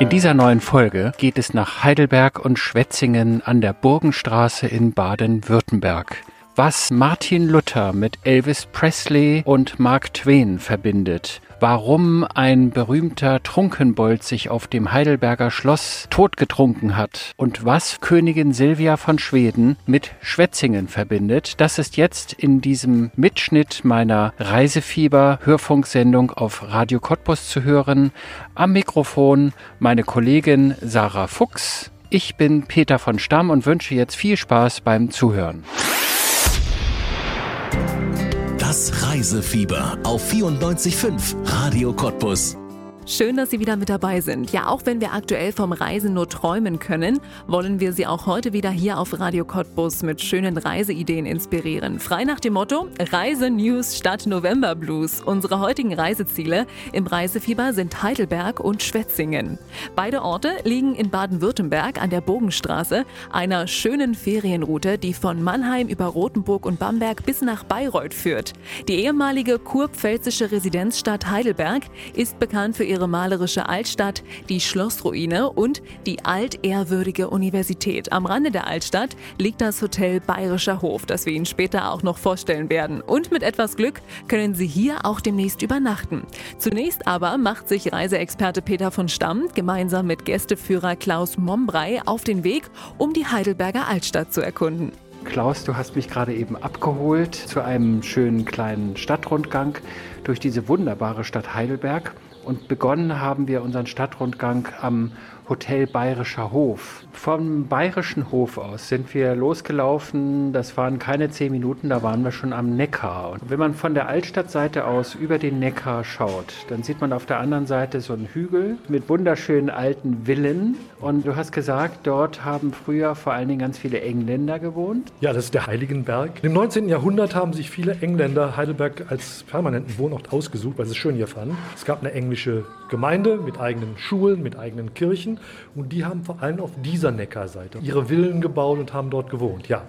In dieser neuen Folge geht es nach Heidelberg und Schwetzingen an der Burgenstraße in Baden-Württemberg. Was Martin Luther mit Elvis Presley und Mark Twain verbindet warum ein berühmter Trunkenbold sich auf dem Heidelberger Schloss totgetrunken hat und was Königin Silvia von Schweden mit Schwetzingen verbindet. Das ist jetzt in diesem Mitschnitt meiner Reisefieber-Hörfunksendung auf Radio Cottbus zu hören. Am Mikrofon meine Kollegin Sarah Fuchs. Ich bin Peter von Stamm und wünsche jetzt viel Spaß beim Zuhören. Das Reisefieber auf 94.5 Radio Cottbus. Schön, dass Sie wieder mit dabei sind. Ja, auch wenn wir aktuell vom Reisen nur träumen können, wollen wir Sie auch heute wieder hier auf Radio Cottbus mit schönen Reiseideen inspirieren. Frei nach dem Motto Reise-News statt November-Blues. Unsere heutigen Reiseziele im Reisefieber sind Heidelberg und Schwetzingen. Beide Orte liegen in Baden-Württemberg an der Bogenstraße, einer schönen Ferienroute, die von Mannheim über Rothenburg und Bamberg bis nach Bayreuth führt. Die ehemalige kurpfälzische Residenzstadt Heidelberg ist bekannt für ihre malerische Altstadt, die Schlossruine und die altehrwürdige Universität. Am Rande der Altstadt liegt das Hotel Bayerischer Hof, das wir Ihnen später auch noch vorstellen werden. Und mit etwas Glück können Sie hier auch demnächst übernachten. Zunächst aber macht sich Reiseexperte Peter von Stamm gemeinsam mit Gästeführer Klaus Mombrei auf den Weg, um die Heidelberger Altstadt zu erkunden. Klaus, du hast mich gerade eben abgeholt zu einem schönen kleinen Stadtrundgang durch diese wunderbare Stadt Heidelberg. Und begonnen haben wir unseren Stadtrundgang am Hotel Bayerischer Hof. Vom Bayerischen Hof aus sind wir losgelaufen. Das waren keine zehn Minuten, da waren wir schon am Neckar. Und wenn man von der Altstadtseite aus über den Neckar schaut, dann sieht man auf der anderen Seite so einen Hügel mit wunderschönen alten Villen. Und du hast gesagt, dort haben früher vor allen Dingen ganz viele Engländer gewohnt. Ja, das ist der Heiligenberg. Im 19. Jahrhundert haben sich viele Engländer Heidelberg als permanenten Wohnort ausgesucht, weil sie es schön hier fanden. Es gab eine englische Gemeinde mit eigenen Schulen, mit eigenen Kirchen. Und die haben vor allem auf dieser Neckarseite ihre Villen gebaut und haben dort gewohnt. Ja,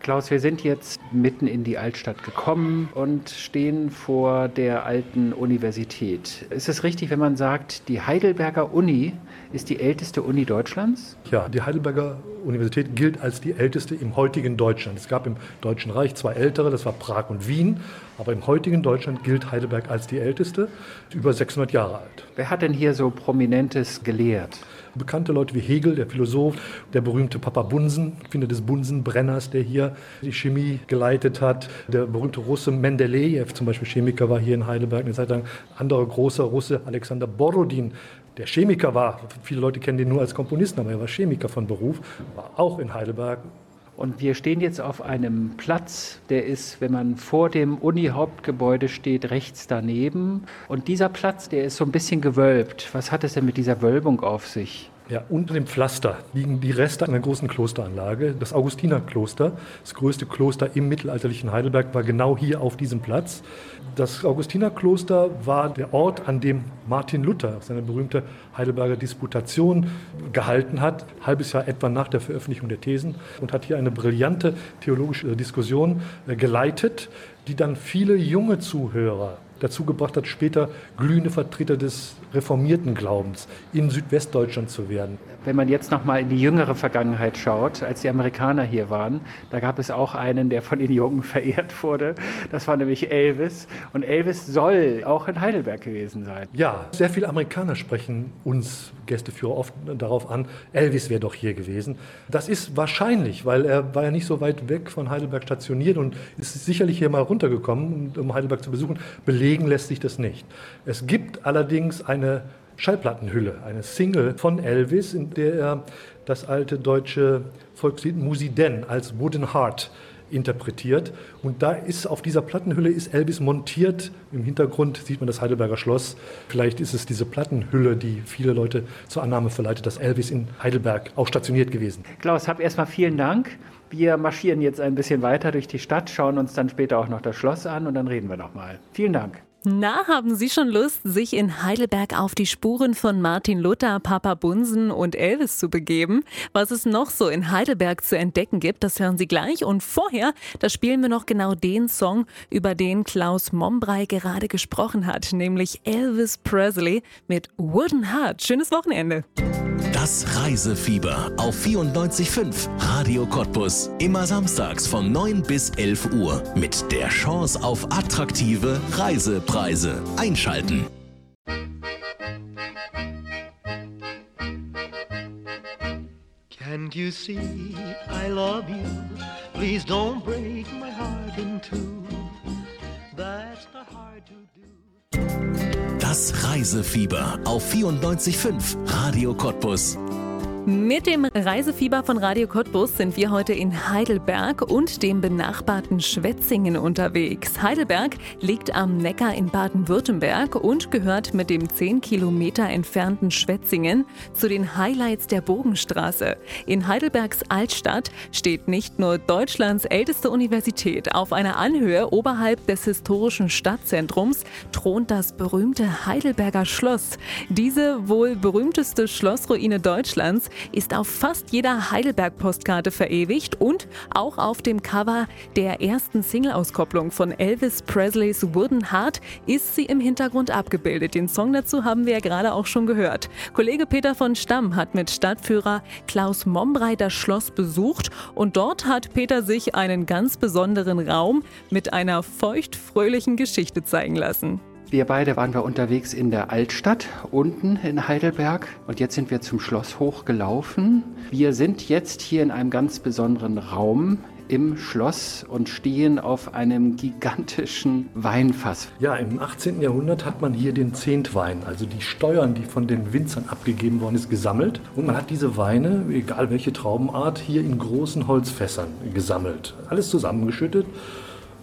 Klaus, wir sind jetzt mitten in die Altstadt gekommen und stehen vor der alten Universität. Ist es richtig, wenn man sagt, die Heidelberger Uni ist die älteste Uni Deutschlands? Ja, die Heidelberger Universität gilt als die älteste im heutigen Deutschland. Es gab im Deutschen Reich zwei ältere, das war Prag und Wien. Aber im heutigen Deutschland gilt Heidelberg als die älteste, über 600 Jahre alt. Wer hat denn hier so Prominentes gelehrt? Bekannte Leute wie Hegel, der Philosoph, der berühmte Papa Bunsen, Finder des Bunsenbrenners, der hier die Chemie geleitet hat, der berühmte Russe Mendeleev, zum Beispiel Chemiker, war hier in Heidelberg eine Zeit lang. Anderer großer Russe, Alexander Borodin, der Chemiker war, viele Leute kennen den nur als Komponisten, aber er war Chemiker von Beruf, war auch in Heidelberg und wir stehen jetzt auf einem Platz, der ist, wenn man vor dem Uni-Hauptgebäude steht, rechts daneben. Und dieser Platz, der ist so ein bisschen gewölbt. Was hat es denn mit dieser Wölbung auf sich? Ja, unter dem Pflaster liegen die Reste einer großen Klosteranlage. Das Augustinerkloster, das größte Kloster im mittelalterlichen Heidelberg, war genau hier auf diesem Platz. Das Augustinerkloster war der Ort, an dem Martin Luther seine berühmte Heidelberger Disputation gehalten hat, halbes Jahr etwa nach der Veröffentlichung der Thesen, und hat hier eine brillante theologische Diskussion äh, geleitet, die dann viele junge Zuhörer dazu gebracht hat, später glühende Vertreter des reformierten Glaubens in Südwestdeutschland zu werden. Wenn man jetzt noch mal in die jüngere Vergangenheit schaut, als die Amerikaner hier waren, da gab es auch einen, der von den Jungen verehrt wurde. Das war nämlich Elvis. Und Elvis soll auch in Heidelberg gewesen sein. Ja, sehr viele Amerikaner sprechen uns Gästeführer oft darauf an, Elvis wäre doch hier gewesen. Das ist wahrscheinlich, weil er war ja nicht so weit weg von Heidelberg stationiert und ist sicherlich hier mal runtergekommen, um Heidelberg zu besuchen. Belegen lässt sich das nicht. Es gibt allerdings eine Schallplattenhülle, eine Single von Elvis, in der er das alte deutsche Volkslied Musiden als Wooden Heart interpretiert. Und da ist auf dieser Plattenhülle ist Elvis montiert. Im Hintergrund sieht man das Heidelberger Schloss. Vielleicht ist es diese Plattenhülle, die viele Leute zur Annahme verleitet, dass Elvis in Heidelberg auch stationiert gewesen. Klaus, hab erstmal vielen Dank. Wir marschieren jetzt ein bisschen weiter durch die Stadt, schauen uns dann später auch noch das Schloss an und dann reden wir nochmal. Vielen Dank. Na, haben Sie schon Lust, sich in Heidelberg auf die Spuren von Martin Luther, Papa Bunsen und Elvis zu begeben? Was es noch so in Heidelberg zu entdecken gibt, das hören Sie gleich. Und vorher, da spielen wir noch genau den Song, über den Klaus Mombrei gerade gesprochen hat, nämlich Elvis Presley mit Wooden Heart. Schönes Wochenende. Das Reisefieber auf 94.5 Radio Cottbus. Immer samstags von 9 bis 11 Uhr mit der Chance auf attraktive Reisepreise. Preise. Einschalten. Can't you see I love you? Please don't break my heart in two. That's not hard to do. Das Reisefieber auf 94.5 Radio Cottbus. Mit dem Reisefieber von Radio Cottbus sind wir heute in Heidelberg und dem benachbarten Schwetzingen unterwegs. Heidelberg liegt am Neckar in Baden-Württemberg und gehört mit dem 10 Kilometer entfernten Schwetzingen zu den Highlights der Bogenstraße. In Heidelbergs Altstadt steht nicht nur Deutschlands älteste Universität. Auf einer Anhöhe oberhalb des historischen Stadtzentrums thront das berühmte Heidelberger Schloss. Diese wohl berühmteste Schlossruine Deutschlands ist auf fast jeder Heidelberg-Postkarte verewigt und auch auf dem Cover der ersten Single-Auskopplung von Elvis Presleys Wooden Heart ist sie im Hintergrund abgebildet. Den Song dazu haben wir ja gerade auch schon gehört. Kollege Peter von Stamm hat mit Stadtführer Klaus Mombrei das Schloss besucht und dort hat Peter sich einen ganz besonderen Raum mit einer feuchtfröhlichen Geschichte zeigen lassen. Wir beide waren wir unterwegs in der Altstadt unten in Heidelberg und jetzt sind wir zum Schloss hochgelaufen. Wir sind jetzt hier in einem ganz besonderen Raum im Schloss und stehen auf einem gigantischen Weinfass. Ja, im 18. Jahrhundert hat man hier den Zehntwein, also die Steuern, die von den Winzern abgegeben worden ist, gesammelt. Und man hat diese Weine, egal welche Traubenart, hier in großen Holzfässern gesammelt. Alles zusammengeschüttet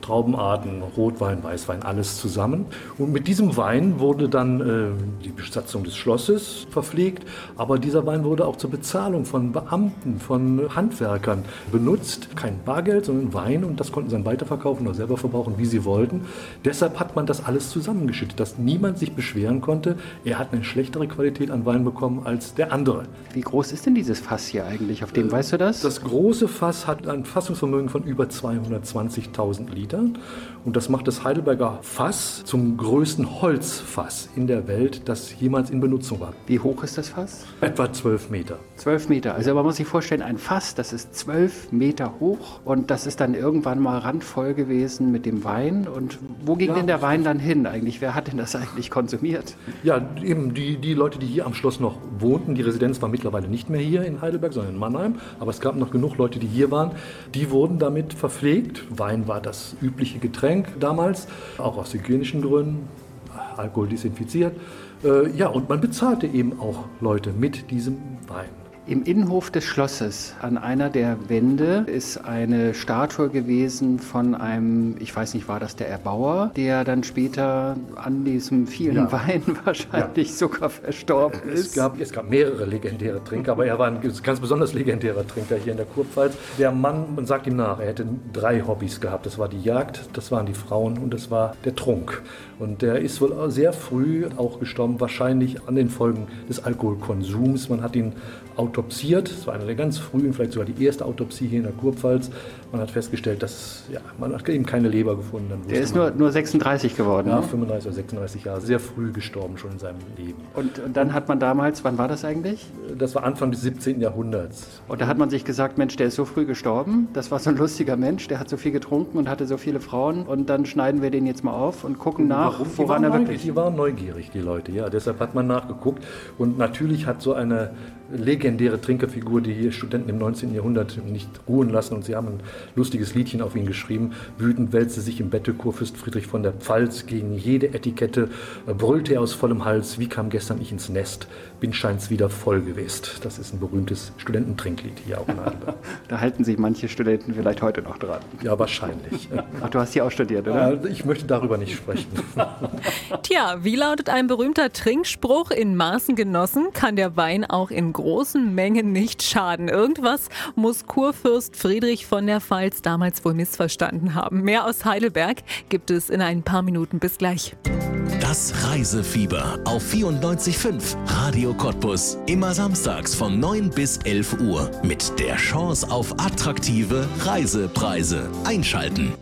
Traubenarten, Rotwein, Weißwein, alles zusammen. Und mit diesem Wein wurde dann äh, die Besatzung des Schlosses verpflegt, aber dieser Wein wurde auch zur Bezahlung von Beamten, von Handwerkern benutzt. Kein Bargeld, sondern Wein und das konnten sie dann weiterverkaufen oder selber verbrauchen, wie sie wollten. Deshalb hat man das alles zusammengeschüttet, dass niemand sich beschweren konnte, er hat eine schlechtere Qualität an Wein bekommen als der andere. Wie groß ist denn dieses Fass hier eigentlich? Auf dem äh, weißt du das? Das große Fass hat ein Fassungsvermögen von über 220.000 Liter. Então, Und das macht das Heidelberger Fass zum größten Holzfass in der Welt, das jemals in Benutzung war. Wie hoch ist das Fass? Etwa 12 Meter. 12 Meter. Also man muss sich vorstellen, ein Fass, das ist 12 Meter hoch und das ist dann irgendwann mal randvoll gewesen mit dem Wein. Und wo ging ja. denn der Wein dann hin eigentlich? Wer hat denn das eigentlich konsumiert? Ja, eben die, die Leute, die hier am Schloss noch wohnten. Die Residenz war mittlerweile nicht mehr hier in Heidelberg, sondern in Mannheim. Aber es gab noch genug Leute, die hier waren. Die wurden damit verpflegt. Wein war das übliche Getränk damals, auch aus hygienischen Gründen, Alkohol desinfiziert. Äh, ja, und man bezahlte eben auch Leute mit diesem Wein. Im Innenhof des Schlosses an einer der Wände ist eine Statue gewesen von einem, ich weiß nicht, war das der Erbauer, der dann später an diesem vielen ja. Wein wahrscheinlich ja. sogar verstorben es ist. Gab, es gab mehrere legendäre Trinker, aber er war ein ganz besonders legendärer Trinker hier in der Kurpfalz. Der Mann, man sagt ihm nach, er hätte drei Hobbys gehabt. Das war die Jagd, das waren die Frauen und das war der Trunk. Und der ist wohl sehr früh auch gestorben, wahrscheinlich an den Folgen des Alkoholkonsums. Man hat ihn autopsiert. Das war eine der ganz frühen, vielleicht sogar die erste Autopsie hier in der Kurpfalz. Man hat festgestellt, dass ja, man hat eben keine Leber gefunden. Der ist nur, nur 36 geworden. Ja, ne? 35 oder 36 Jahre. Sehr früh gestorben schon in seinem Leben. Und, und dann hat man damals, wann war das eigentlich? Das war Anfang des 17. Jahrhunderts. Und da hat man sich gesagt, Mensch, der ist so früh gestorben. Das war so ein lustiger Mensch, der hat so viel getrunken und hatte so viele Frauen. Und dann schneiden wir den jetzt mal auf und gucken nach, Warum? woran er wirklich... Die waren neugierig, die Leute, ja. Deshalb hat man nachgeguckt. Und natürlich hat so eine legendäre Trinkerfigur, die hier Studenten im 19. Jahrhundert nicht ruhen lassen. Und sie haben ein lustiges Liedchen auf ihn geschrieben. Wütend wälzte sich im Bette Kurfürst Friedrich von der Pfalz. Gegen jede Etikette brüllte er aus vollem Hals. Wie kam gestern ich ins Nest? Bin scheint's wieder voll gewesen. Das ist ein berühmtes Studententrinklied hier auch in Heidelberg. da halten sich manche Studenten vielleicht heute noch dran. Ja, wahrscheinlich. Ach, du hast hier auch studiert, oder? Ich möchte darüber nicht sprechen. Tja, wie lautet ein berühmter Trinkspruch? In Maßen genossen kann der Wein auch in großen Mengen nicht schaden. Irgendwas muss Kurfürst Friedrich von der Pfalz damals wohl missverstanden haben. Mehr aus Heidelberg gibt es in ein paar Minuten. Bis gleich. Das Reisefieber auf 94.5 Radio Cottbus. Immer samstags von 9 bis 11 Uhr. Mit der Chance auf attraktive Reisepreise. Einschalten.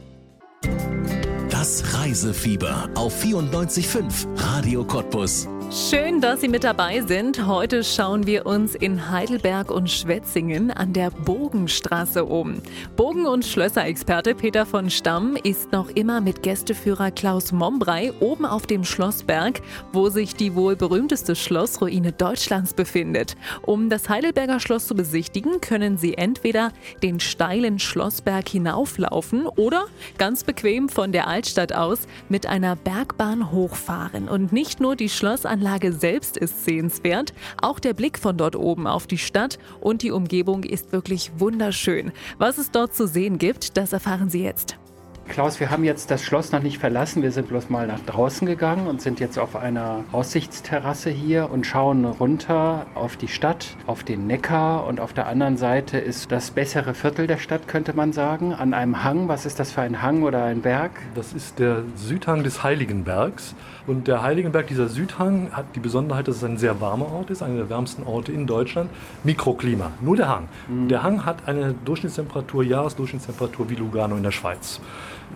Das Reisefieber auf 94.5 Radio Cottbus. Schön, dass Sie mit dabei sind. Heute schauen wir uns in Heidelberg und Schwetzingen an der Bogenstraße um. Bogen- und Schlösserexperte Peter von Stamm ist noch immer mit Gästeführer Klaus Mombrei oben auf dem Schlossberg, wo sich die wohl berühmteste Schlossruine Deutschlands befindet. Um das Heidelberger Schloss zu besichtigen, können Sie entweder den steilen Schlossberg hinauflaufen oder ganz bequem von der Altstadt aus mit einer Bergbahn hochfahren. Und nicht nur die Schlossanlage Anlage selbst ist sehenswert, auch der Blick von dort oben auf die Stadt und die Umgebung ist wirklich wunderschön. Was es dort zu sehen gibt, das erfahren Sie jetzt. Klaus, wir haben jetzt das Schloss noch nicht verlassen. Wir sind bloß mal nach draußen gegangen und sind jetzt auf einer Aussichtsterrasse hier und schauen runter auf die Stadt, auf den Neckar und auf der anderen Seite ist das bessere Viertel der Stadt, könnte man sagen, an einem Hang. Was ist das für ein Hang oder ein Berg? Das ist der Südhang des Heiligenbergs. Und der Heiligenberg, dieser Südhang, hat die Besonderheit, dass es ein sehr warmer Ort ist, einer der wärmsten Orte in Deutschland. Mikroklima, nur der Hang. Mhm. Der Hang hat eine Durchschnittstemperatur, Jahresdurchschnittstemperatur wie Lugano in der Schweiz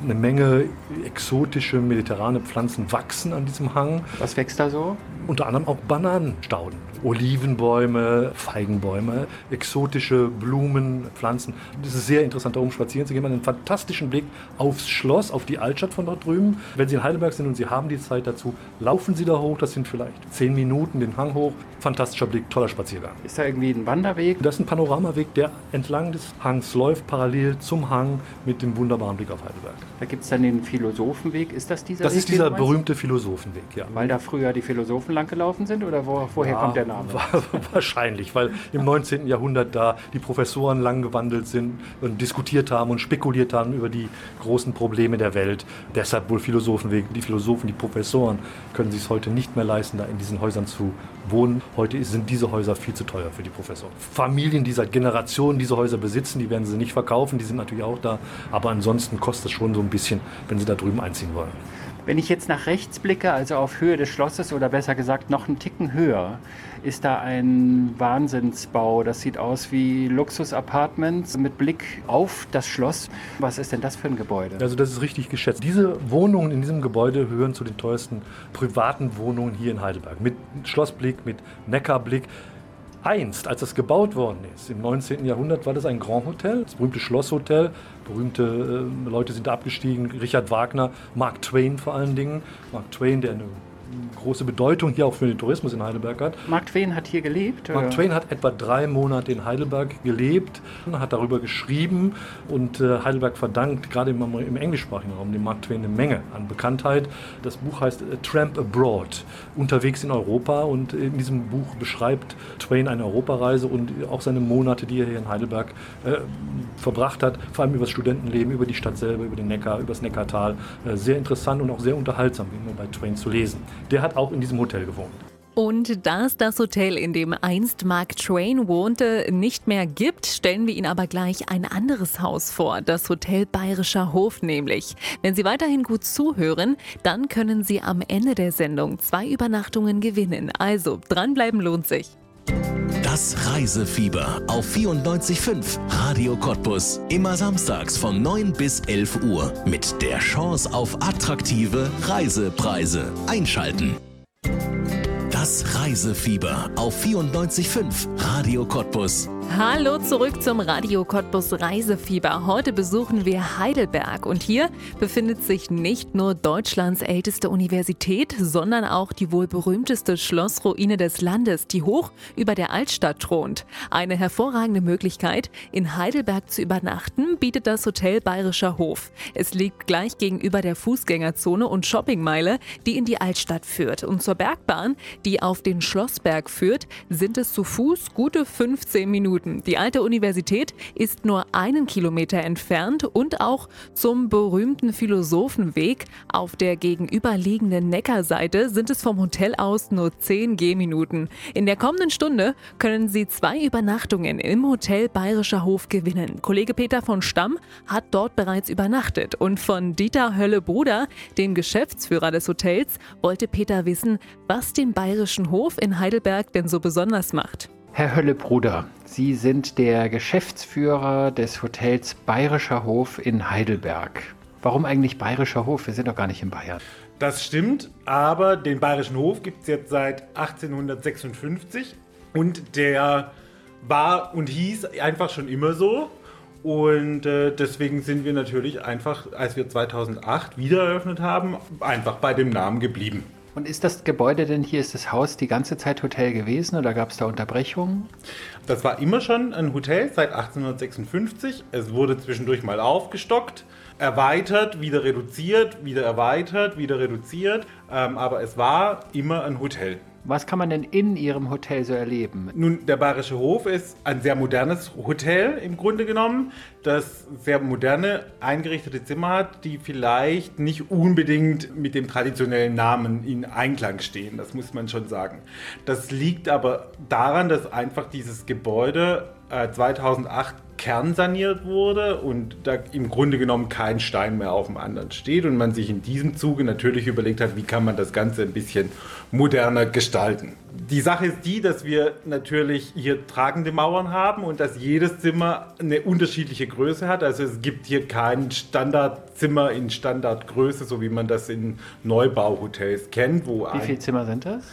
eine Menge exotische mediterrane Pflanzen wachsen an diesem Hang. Was wächst da so? Unter anderem auch Bananenstauden, Olivenbäume, Feigenbäume, exotische Blumen, Pflanzen. Das ist sehr interessant, da oben spazieren zu gehen. Man hat einen fantastischen Blick aufs Schloss, auf die Altstadt von dort drüben. Wenn Sie in Heidelberg sind und Sie haben die Zeit dazu, laufen Sie da hoch. Das sind vielleicht zehn Minuten den Hang hoch. Fantastischer Blick, toller Spaziergang. Ist da irgendwie ein Wanderweg? Das ist ein Panoramaweg, der entlang des Hangs läuft, parallel zum Hang mit dem wunderbaren Blick auf Heidelberg. Da gibt es dann den Philosophenweg. Ist das dieser Das Weg, ist dieser berühmte Philosophenweg, ja. Weil da früher die Philosophen langgelaufen sind oder wo, woher Ja, kommt der Name? Wa- Wahrscheinlich, weil im 19. Jahrhundert da die Professoren lang gewandelt sind und diskutiert haben und spekuliert haben über die großen Probleme der Welt. Deshalb wohl Philosophenweg. Die Philosophen, die Professoren können sich es heute nicht mehr leisten, da in diesen Häusern zu wohnen. Heute sind diese Häuser viel zu teuer für die Professoren. Familien, die seit Generationen diese Häuser besitzen, die werden sie nicht verkaufen, die sind natürlich auch da. Aber ansonsten kostet es schon so ein bisschen, wenn sie da drüben einziehen wollen. Wenn ich jetzt nach rechts blicke, also auf Höhe des Schlosses oder besser gesagt noch einen Ticken höher, ist da ein Wahnsinnsbau. Das sieht aus wie Luxus-Apartments mit Blick auf das Schloss. Was ist denn das für ein Gebäude? Also das ist richtig geschätzt. Diese Wohnungen in diesem Gebäude gehören zu den teuersten privaten Wohnungen hier in Heidelberg. Mit Schlossblick, mit Neckarblick. Einst, als das gebaut worden ist, im 19. Jahrhundert, war das ein Grand Hotel, das berühmte Schlosshotel. Berühmte äh, Leute sind da abgestiegen, Richard Wagner, Mark Twain vor allen Dingen. Mark Twain, der eine große Bedeutung hier auch für den Tourismus in Heidelberg hat. Mark Twain hat hier gelebt? Mark? Twain hat etwa drei Monate in Heidelberg gelebt, hat darüber geschrieben und äh, Heidelberg verdankt gerade im, im englischsprachigen Raum dem Mark Twain eine Menge an Bekanntheit. Das Buch heißt A Tramp Abroad, unterwegs in Europa und in diesem Buch beschreibt Twain eine Europareise und auch seine Monate, die er hier in Heidelberg äh, verbracht hat, vor allem über das Studentenleben, über die Stadt selber, über den Neckar, über das Neckartal. Äh, sehr interessant und auch sehr unterhaltsam, wie immer bei Twain zu lesen. Der hat auch in diesem Hotel gewohnt. Und da es das Hotel, in dem einst Mark Twain wohnte, nicht mehr gibt, stellen wir Ihnen aber gleich ein anderes Haus vor, das Hotel Bayerischer Hof nämlich. Wenn Sie weiterhin gut zuhören, dann können Sie am Ende der Sendung zwei Übernachtungen gewinnen. Also dranbleiben lohnt sich. Das Reisefieber auf 94.5 Radio Cottbus. Immer samstags von 9 bis 11 Uhr. Mit der Chance auf attraktive Reisepreise. Einschalten. Das Reisefieber auf 94.5 Radio Cottbus. Hallo zurück zum Radio Cottbus Reisefieber. Heute besuchen wir Heidelberg und hier befindet sich nicht nur Deutschlands älteste Universität, sondern auch die wohl berühmteste Schlossruine des Landes, die hoch über der Altstadt thront. Eine hervorragende Möglichkeit, in Heidelberg zu übernachten, bietet das Hotel Bayerischer Hof. Es liegt gleich gegenüber der Fußgängerzone und Shoppingmeile, die in die Altstadt führt. Und zur Bergbahn, die auf den Schlossberg führt, sind es zu Fuß gute 15 Minuten. Die alte Universität ist nur einen Kilometer entfernt und auch zum berühmten Philosophenweg auf der gegenüberliegenden Neckarseite sind es vom Hotel aus nur 10 Gehminuten. In der kommenden Stunde können Sie zwei Übernachtungen im Hotel Bayerischer Hof gewinnen. Kollege Peter von Stamm hat dort bereits übernachtet und von Dieter Hölle-Bruder, dem Geschäftsführer des Hotels, wollte Peter wissen, was den Bayerischen Hof in Heidelberg denn so besonders macht. Herr Hölle-Bruder, Sie sind der Geschäftsführer des Hotels Bayerischer Hof in Heidelberg. Warum eigentlich Bayerischer Hof? Wir sind doch gar nicht in Bayern. Das stimmt, aber den Bayerischen Hof gibt es jetzt seit 1856 und der war und hieß einfach schon immer so. Und äh, deswegen sind wir natürlich einfach, als wir 2008 wieder eröffnet haben, einfach bei dem Namen geblieben. Und ist das Gebäude denn hier, ist das Haus die ganze Zeit Hotel gewesen oder gab es da Unterbrechungen? Das war immer schon ein Hotel seit 1856. Es wurde zwischendurch mal aufgestockt, erweitert, wieder reduziert, wieder erweitert, wieder reduziert. Ähm, aber es war immer ein Hotel. Was kann man denn in Ihrem Hotel so erleben? Nun, der Bayerische Hof ist ein sehr modernes Hotel im Grunde genommen, das sehr moderne eingerichtete Zimmer hat, die vielleicht nicht unbedingt mit dem traditionellen Namen in Einklang stehen. Das muss man schon sagen. Das liegt aber daran, dass einfach dieses Gebäude äh, 2008 kernsaniert wurde und da im Grunde genommen kein Stein mehr auf dem anderen steht und man sich in diesem Zuge natürlich überlegt hat, wie kann man das Ganze ein bisschen moderner gestalten. Die Sache ist die, dass wir natürlich hier tragende Mauern haben und dass jedes Zimmer eine unterschiedliche Größe hat. Also es gibt hier kein Standardzimmer in Standardgröße, so wie man das in Neubauhotels kennt. Wo Wie viele Zimmer sind das?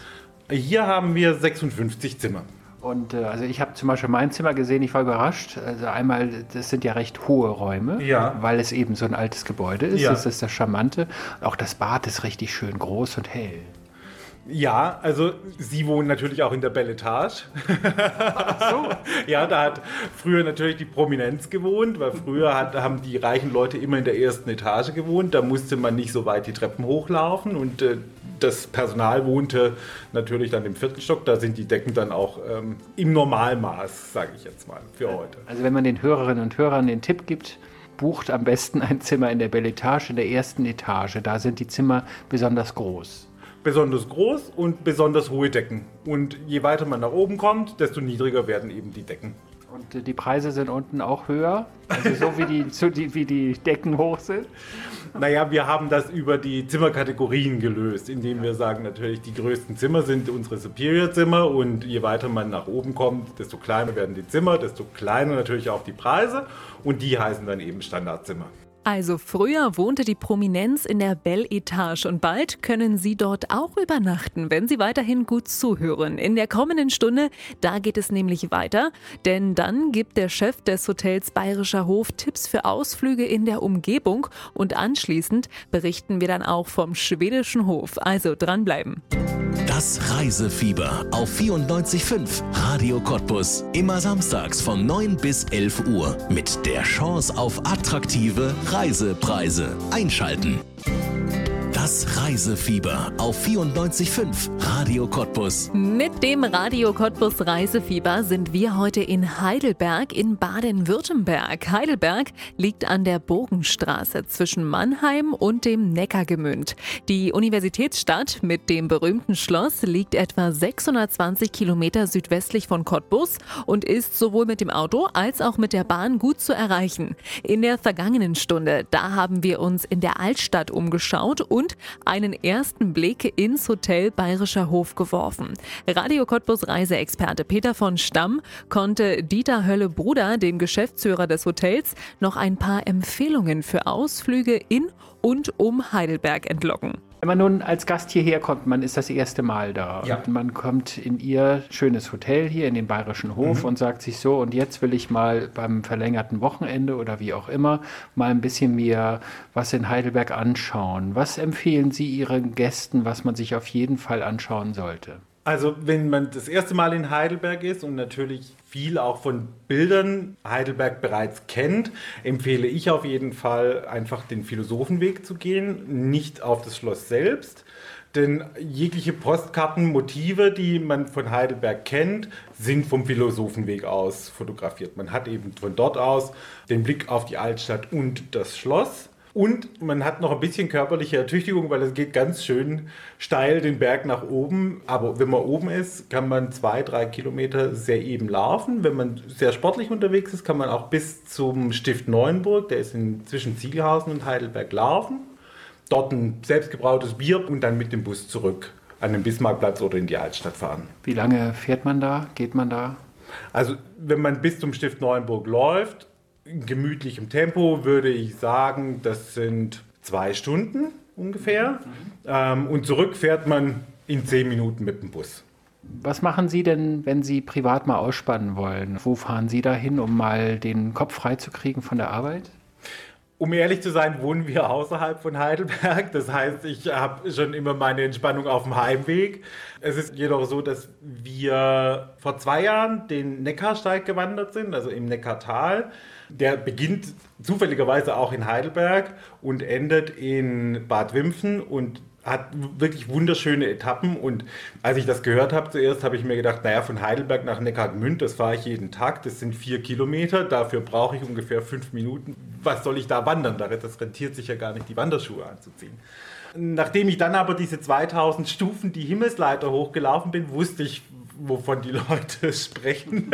Hier haben wir 56 Zimmer. Und äh, also ich habe zum Beispiel mein Zimmer gesehen, ich war überrascht. Also einmal, das sind ja recht hohe Räume, Ja. weil es eben so ein altes Gebäude ist. Ja. Das ist das Charmante. Auch das Bad ist richtig schön groß und hell. Ja, also Sie wohnen natürlich auch in der Belle Etage. So. Ja, da hat früher natürlich die Prominenz gewohnt, weil früher hat, haben die reichen Leute immer in der ersten Etage gewohnt. Da musste man nicht so weit die Treppen hochlaufen und äh, das Personal wohnte natürlich dann im vierten Stock. Da sind die Decken dann auch ähm, im Normalmaß, sage ich jetzt mal, für heute. Also wenn man den Hörerinnen und Hörern den Tipp gibt, bucht am besten ein Zimmer in der Belle Etage, in der ersten Etage. Da sind die Zimmer besonders groß. Besonders groß und besonders hohe Decken. Und je weiter man nach oben kommt, desto niedriger werden eben die Decken. Und äh, die Preise sind unten auch höher, also so wie die, wie die Decken hoch sind. Naja, wir haben das über die Zimmerkategorien gelöst, indem wir sagen, natürlich die größten Zimmer sind unsere Superior-Zimmer und je weiter man nach oben kommt, desto kleiner werden die Zimmer, desto kleiner natürlich auch die Preise und die heißen dann eben Standardzimmer. Also früher wohnte die Prominenz in der Belle Etage und bald können Sie dort auch übernachten, wenn Sie weiterhin gut zuhören. In der kommenden Stunde, da geht es nämlich weiter, denn dann gibt der Chef des Hotels Bayerischer Hof Tipps für Ausflüge in der Umgebung und anschließend berichten wir dann auch vom schwedischen Hof. Also dranbleiben. Das Reisefieber auf 94.5 Radio Cottbus. Immer samstags von 9 bis 11 Uhr. Mit der Chance auf attraktive Reisepreise. Einschalten. Das Reisefieber auf 94.5 Radio Cottbus. Mit dem Radio Cottbus Reisefieber sind wir heute in Heidelberg in Baden-Württemberg. Heidelberg liegt an der Bogenstraße zwischen Mannheim und dem Neckargemünd. Die Universitätsstadt mit dem berühmten Schloss liegt etwa 620 Kilometer südwestlich von Cottbus und ist sowohl mit dem Auto als auch mit der Bahn gut zu erreichen. In der vergangenen Stunde, da haben wir uns in der Altstadt umgeschaut und einen ersten Blick ins Hotel Bayerischer Hof geworfen. Radio Cottbus Reiseexperte Peter von Stamm konnte Dieter Hölle-Bruder, dem Geschäftsführer des Hotels, noch ein paar Empfehlungen für Ausflüge in und um Heidelberg entlocken. Wenn man nun als Gast hierher kommt, man ist das erste Mal da Ja. und man kommt in ihr schönes Hotel hier in den Bayerischen Hof und sagt sich so, und jetzt will ich mal beim verlängerten Wochenende oder wie auch immer mal ein bisschen mir was in Heidelberg anschauen. Was empfehlen Sie Ihren Gästen, was man sich auf jeden Fall anschauen sollte? Also wenn man das erste Mal in Heidelberg ist und natürlich viel auch von Bildern Heidelberg bereits kennt, empfehle ich auf jeden Fall einfach den Philosophenweg zu gehen, nicht auf das Schloss selbst. Denn jegliche Postkartenmotive, die man von Heidelberg kennt, sind vom Philosophenweg aus fotografiert. Man hat eben von dort aus den Blick auf die Altstadt und das Schloss. Und man hat noch ein bisschen körperliche Ertüchtigung, weil es geht ganz schön steil den Berg nach oben. Aber wenn man oben ist, kann man zwei, drei Kilometer sehr eben laufen. Wenn man sehr sportlich unterwegs ist, kann man auch bis zum Stift Neuenburg, der ist in, zwischen Ziegelhausen und Heidelberg, laufen. Dort ein selbstgebrautes Bier und dann mit dem Bus zurück an den Bismarckplatz oder in die Altstadt fahren. Wie lange fährt man da? Geht man da? Also wenn man bis zum Stift Neuenburg läuft, gemütlichem Tempo würde ich sagen, das sind zwei Stunden ungefähr. Ähm, und zurück fährt man in zehn Minuten mit dem Bus. Was machen Sie denn, wenn Sie privat mal ausspannen wollen? Wo fahren Sie da hin, um mal den Kopf freizukriegen von der Arbeit? Um ehrlich zu sein, wohnen wir außerhalb von Heidelberg. Das heißt, ich habe schon immer meine Entspannung auf dem Heimweg. Es ist jedoch so, dass wir vor zwei Jahren den Neckarsteig gewandert sind, also im Neckartal. Der beginnt zufälligerweise auch in Heidelberg und endet in Bad Wimpfen und hat wirklich wunderschöne Etappen. Und als ich das gehört habe zuerst, habe ich mir gedacht, naja, von Heidelberg nach Neckargmünd, das fahre ich jeden Tag, das sind vier Kilometer, dafür brauche ich ungefähr fünf Minuten. Was soll ich da wandern? Das rentiert sich ja gar nicht, die Wanderschuhe anzuziehen. Nachdem ich dann aber diese 2000 Stufen die Himmelsleiter hochgelaufen bin, wusste ich, wovon die Leute sprechen.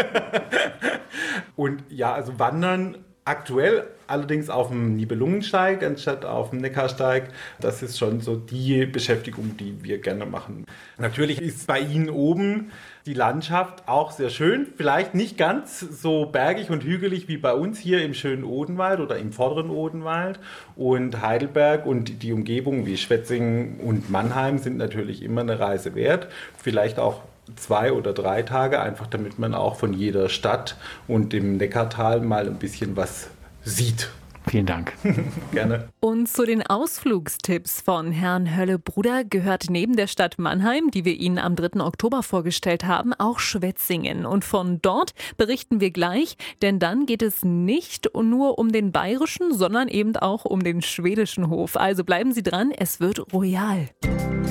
Und ja, also Wandern aktuell allerdings auf dem Nibelungensteig anstatt auf dem Neckarsteig. Das ist schon so die Beschäftigung, die wir gerne machen. Natürlich ist bei Ihnen oben die Landschaft auch sehr schön. Vielleicht nicht ganz so bergig und hügelig wie bei uns hier im schönen Odenwald oder im vorderen Odenwald. Und Heidelberg und die Umgebung wie Schwetzingen und Mannheim sind natürlich immer eine Reise wert. Vielleicht auch zwei oder drei Tage, einfach damit man auch von jeder Stadt und dem Neckartal mal ein bisschen was sieht. Vielen Dank. Gerne. Und zu den Ausflugstipps von Herrn Hölle-Bruder gehört neben der Stadt Mannheim, die wir Ihnen am 3. Oktober vorgestellt haben, auch Schwetzingen. Und von dort berichten wir gleich, denn dann geht es nicht nur um den bayerischen, sondern eben auch um den schwedischen Hof. Also bleiben Sie dran, es wird royal.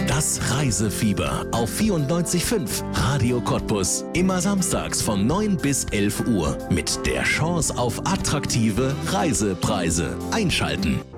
Das Reisefieber auf 94.5 Radio Cottbus. Immer samstags von 9 bis 11 Uhr. Mit der Chance auf attraktive Reisepreise. Einschalten.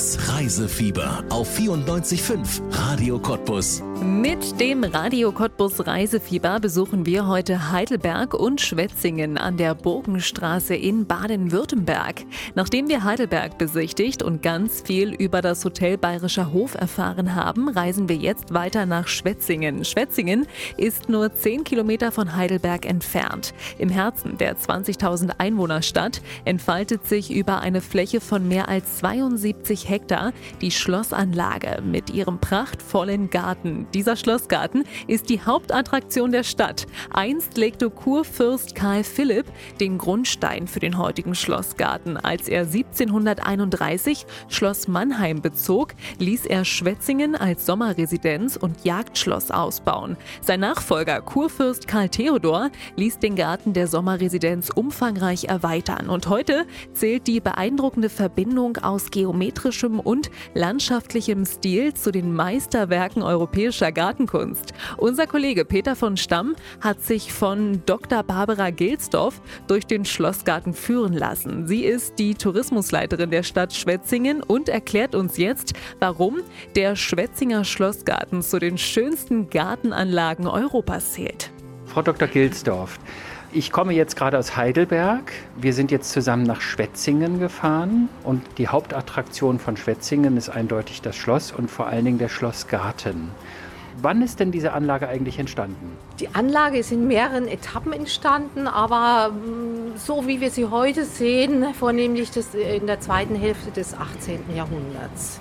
Das Reisefieber auf 94.5 Radio Cottbus. Mit dem Radio Cottbus Reisefieber besuchen wir heute Heidelberg und Schwetzingen an der Burgenstraße in Baden-Württemberg. Nachdem wir Heidelberg besichtigt und ganz viel über das Hotel Bayerischer Hof erfahren haben, reisen wir jetzt weiter nach Schwetzingen. Schwetzingen ist nur 10 Kilometer von Heidelberg entfernt. Im Herzen der 20.000 Einwohnerstadt entfaltet sich über eine Fläche von mehr als 72 Hektar die Schlossanlage mit ihrem prachtvollen Garten. Dieser Schlossgarten ist die Hauptattraktion der Stadt. Einst legte Kurfürst Karl Philipp den Grundstein für den heutigen Schlossgarten. Als er 1731 Schloss Mannheim bezog, ließ er Schwetzingen als Sommerresidenz und Jagdschloss ausbauen. Sein Nachfolger Kurfürst Karl Theodor ließ den Garten der Sommerresidenz umfangreich erweitern. Und heute zählt die beeindruckende Verbindung aus geometrischem und landschaftlichem Stil zu den Meisterwerken europäischer Gartenkunst. Unser Kollege Peter von Stamm hat sich von Dr. Barbara Gilsdorf durch den Schlossgarten führen lassen. Sie ist die Tourismusleiterin der Stadt Schwetzingen und erklärt uns jetzt, warum der Schwetzinger Schlossgarten zu den schönsten Gartenanlagen Europas zählt. Frau Dr. Gilsdorf, ich komme jetzt gerade aus Heidelberg. Wir sind jetzt zusammen nach Schwetzingen gefahren und die Hauptattraktion von Schwetzingen ist eindeutig das Schloss und vor allen Dingen der Schlossgarten. Wann ist denn diese Anlage eigentlich entstanden? Die Anlage ist in mehreren Etappen entstanden, aber mm, so wie wir sie heute sehen, vornehmlich das in der zweiten Hälfte des 18. Jahrhunderts.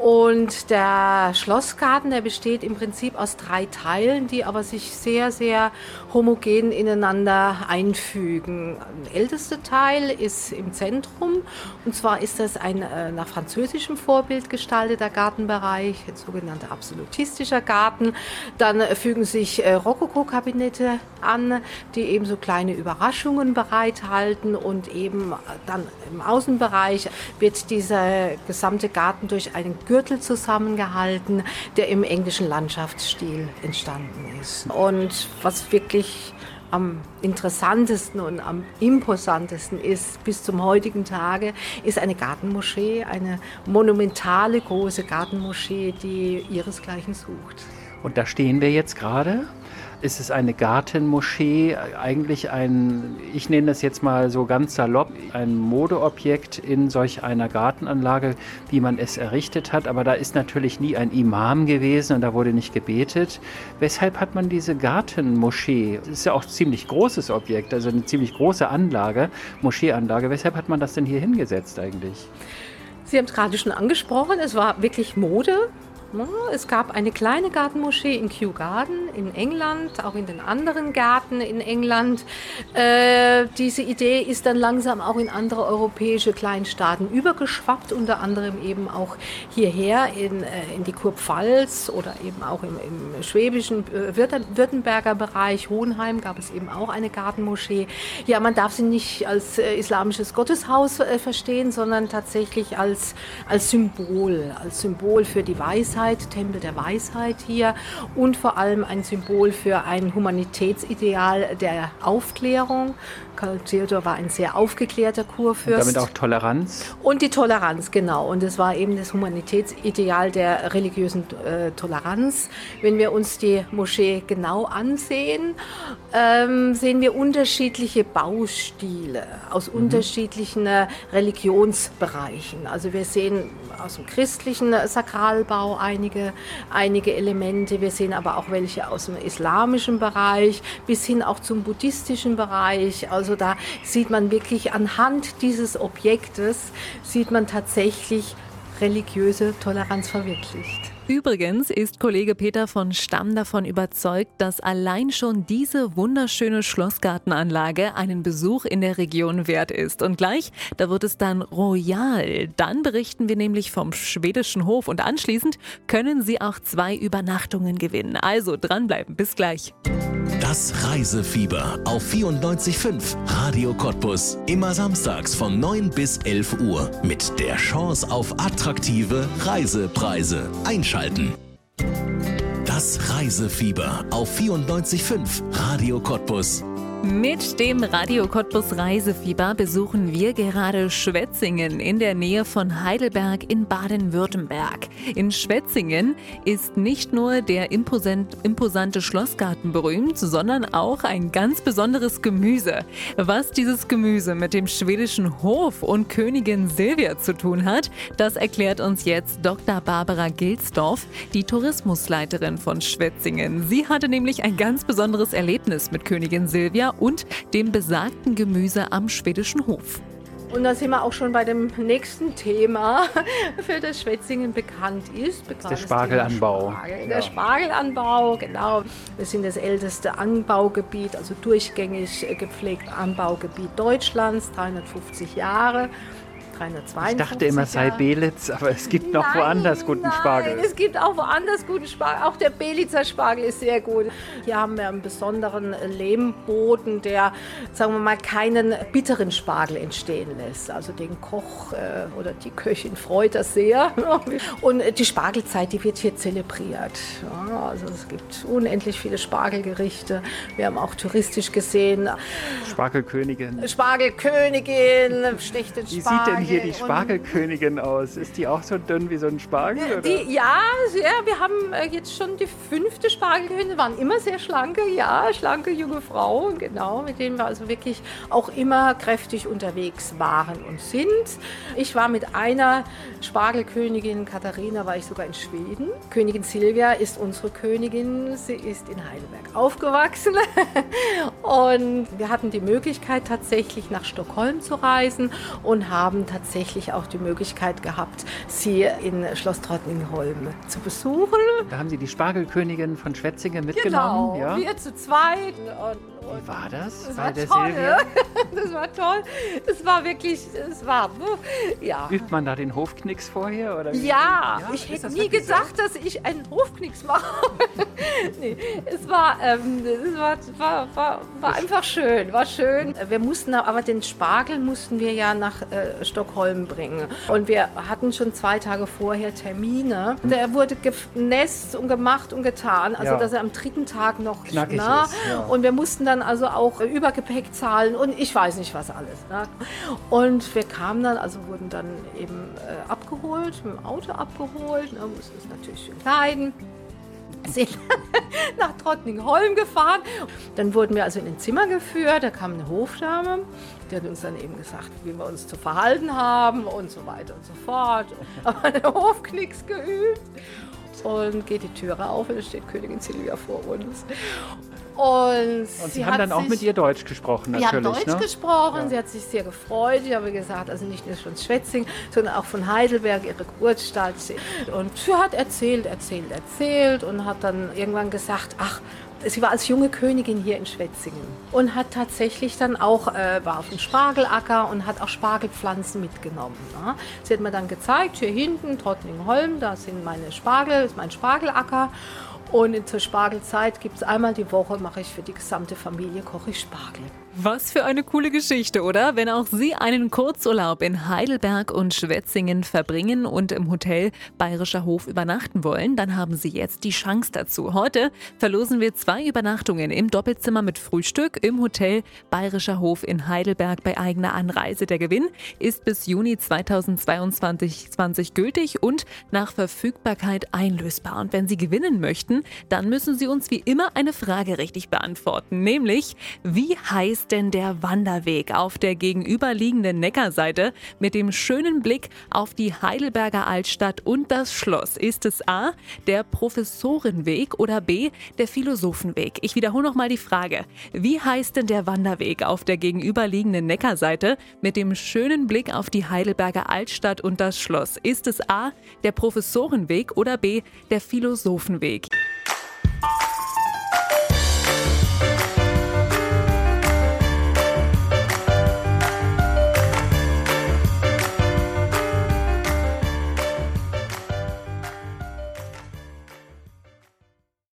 Und der Schlossgarten, der besteht im Prinzip aus drei Teilen, die aber sich sehr, sehr homogen ineinander einfügen. Der älteste Teil ist im Zentrum und zwar ist das ein äh, nach französischem Vorbild gestalteter Gartenbereich, ein sogenannter absolutistischer Garten. Dann äh, fügen sich äh, Rokoko-Kabinette an, die eben so kleine Überraschungen bereithalten und eben dann im Außenbereich wird dieser gesamte Garten durch einen Gürtel zusammengehalten, der im englischen Landschaftsstil entstanden ist. Und was wirklich am interessantesten und am imposantesten ist bis zum heutigen Tage, ist eine Gartenmoschee, eine monumentale große Gartenmoschee, die ihresgleichen sucht. Und da stehen wir jetzt gerade. Ist es eine Gartenmoschee, eigentlich ein, ich nenne das jetzt mal so ganz salopp, ein Modeobjekt in solch einer Gartenanlage, wie man es errichtet hat. Aber da ist natürlich nie ein Imam gewesen und da wurde nicht gebetet. Weshalb hat man diese Gartenmoschee? Das ist ja auch ein ziemlich großes Objekt, also eine ziemlich große Anlage, Moscheeanlage. Weshalb hat man das denn hier hingesetzt eigentlich? Sie haben es gerade schon angesprochen, es war wirklich Mode. Es gab eine kleine Gartenmoschee in Kew Garden in England, auch in den anderen Gärten in England. Äh, diese Idee ist dann langsam auch in andere europäische Kleinstaaten übergeschwappt, unter anderem eben auch hierher in, äh, in die Kurpfalz oder eben auch im, im schwäbischen äh, Württemberger Bereich, Hohenheim, gab es eben auch eine Gartenmoschee. Ja, man darf sie nicht als islamisches Gotteshaus verstehen, sondern tatsächlich als, als Symbol, als Symbol für die Weisheit Weisheit, Tempel der Weisheit hier und vor allem ein Symbol für ein Humanitätsideal der Aufklärung. Karl Theodor war ein sehr aufgeklärter Kurfürst. Und damit auch Toleranz? Und die Toleranz, genau. Und es war eben das Humanitätsideal der religiösen äh, Toleranz. Wenn wir uns die Moschee genau ansehen, ähm, sehen wir unterschiedliche Baustile aus mhm. unterschiedlichen äh, Religionsbereichen. Also wir sehen aus dem christlichen Sakralbau einige, einige Elemente. Wir sehen aber auch welche aus dem islamischen Bereich bis hin auch zum buddhistischen Bereich. Also da sieht man wirklich anhand dieses Objektes, sieht man tatsächlich religiöse Toleranz verwirklicht. Übrigens ist Kollege Peter von Stamm davon überzeugt, dass allein schon diese wunderschöne Schlossgartenanlage einen Besuch in der Region wert ist. Und gleich, da wird es dann royal. Dann berichten wir nämlich vom schwedischen Hof und anschließend können Sie auch zwei Übernachtungen gewinnen. Also dranbleiben, bis gleich. Das Reisefieber auf 94.5 Radio Cottbus. Immer samstags von 9 bis 11 Uhr. Mit der Chance auf attraktive Reisepreise. Einschalten. Das Reisefieber auf 94.5 Radio Cottbus. Mit dem Radio Cottbus Reisefieber besuchen wir gerade Schwetzingen in der Nähe von Heidelberg in Baden-Württemberg. In Schwetzingen ist nicht nur der imposant, imposante Schlossgarten berühmt, sondern auch ein ganz besonderes Gemüse. Was dieses Gemüse mit dem schwedischen Hof und Königin Silvia zu tun hat, das erklärt uns jetzt Dr. Barbara Gilsdorf, die Tourismusleiterin von Schwetzingen. Sie hatte nämlich ein ganz besonderes Erlebnis mit Königin Silvia und dem besagten Gemüse am schwedischen Hof. Und da sind wir auch schon bei dem nächsten Thema, für das Schwetzingen bekannt ist. Der Spargelanbau. Spargel. Der Spargelanbau, genau. Wir sind das älteste Anbaugebiet, also durchgängig gepflegte Anbaugebiet Deutschlands, 350 Jahre. 352. Ich dachte immer, es sei Belitz, aber es gibt noch nein, woanders guten nein, Spargel. Es gibt auch woanders guten Spargel. Auch der Belitzer Spargel ist sehr gut. Hier haben wir einen besonderen Lehmboden, der, sagen wir mal, keinen bitteren Spargel entstehen lässt. Also den Koch äh, oder die Köchin freut das sehr. Und die Spargelzeit, die wird hier zelebriert. Ja, also es gibt unendlich viele Spargelgerichte. Wir haben auch touristisch gesehen. Spargelkönigin. Spargelkönigin, schlichten Wie sieht denn hier die Spargelkönigin aus? Ist die auch so dünn wie so ein Spargel? Oder? Die, ja, ja, wir haben äh, jetzt schon die fünfte Spargelkönigin, waren immer sehr schlanke, ja, schlanke junge Frauen, genau, mit denen wir also wirklich auch immer kräftig unterwegs waren und sind. Ich war mit einer Spargelkönigin, Katharina, war ich sogar in Schweden. Königin Silvia ist unsere Königin, sie ist in Heidelberg aufgewachsen und wir hatten die Möglichkeit tatsächlich nach Stockholm zu reisen und haben tatsächlich auch die Möglichkeit gehabt, sie in Schloss Trottingholm zu besuchen. Da haben Sie die Spargelkönigin von Schwetzingen mitgenommen. Genau, ja? wir zu zweit. Und Wie war das? Das bei war der toll? Das war toll. Es war wirklich, es war, ja. Übt man da den Hofknicks vorher? Oder wie? Ja, ich hätte das nie wirklich so? gedacht, dass ich einen Hofknicks mache. nee, es war, ähm, es war, war, war, war einfach schön, war schön. Wir mussten aber den Spargel mussten wir ja nach äh, Stockholm bringen. Und wir hatten schon zwei Tage vorher Termine. Der wurde genässt und gemacht und getan, also Ja. dass er am dritten Tag noch Knackig ne? ist, ja. Und wir mussten dann also auch Übergepäck zahlen und ich weiß nicht was alles. Ne? Und wir kamen dann, also wurden dann eben äh, abgeholt, mit dem Auto abgeholt, ne? mussten es natürlich schön kleiden. Sind nach Trottningholm gefahren. Dann wurden wir also in ein Zimmer geführt. Da kam eine Hofdame, die hat uns dann eben gesagt, wie wir uns zu verhalten haben und so weiter und so fort. Aber einen Hofknicks geübt. Und geht die Türe auf und da steht Königin Silvia vor uns. Und, Und Sie, haben hat dann auch sich, mit ihr Deutsch gesprochen, wir haben natürlich. Deutsch ne? gesprochen, sie hat sich sehr gefreut. Ich habe gesagt, also nicht nur von Schwetzing, sondern auch von Heidelberg, ihre Geburtsstadt. Und sie hat erzählt, erzählt, erzählt und hat dann irgendwann gesagt, ach, sie war als junge Königin hier in Schwetzingen und hat tatsächlich dann auch, äh, war auf dem Spargelacker und hat auch Spargelpflanzen mitgenommen. Ne? Sie hat mir dann gezeigt, hier hinten, Trottningholm, da sind meine Spargel, ist mein Spargelacker. Und zur Spargelzeit gibt es einmal die Woche, mache ich für die gesamte Familie, koche ich Spargel. Was für eine coole Geschichte, oder? Wenn auch Sie einen Kurzurlaub in Heidelberg und Schwetzingen verbringen und im Hotel Bayerischer Hof übernachten wollen, dann haben Sie jetzt die Chance dazu. Heute verlosen wir zwei Übernachtungen im Doppelzimmer mit Frühstück im Hotel Bayerischer Hof in Heidelberg bei eigener Anreise. Der Gewinn ist bis Juni 2022 20 gültig und nach Verfügbarkeit einlösbar. Und wenn Sie gewinnen möchten, dann müssen Sie uns wie immer eine Frage richtig beantworten, nämlich wie heißt denn der Wanderweg auf der gegenüberliegenden Neckarseite mit dem schönen Blick auf die Heidelberger Altstadt und das Schloss? Ist es A, der Professorenweg oder B, der Philosophenweg? Ich wiederhole nochmal die Frage. Wie heißt denn der Wanderweg auf der gegenüberliegenden Neckarseite mit dem schönen Blick auf die Heidelberger Altstadt und das Schloss? Ist es A, der Professorenweg oder B, der Philosophenweg?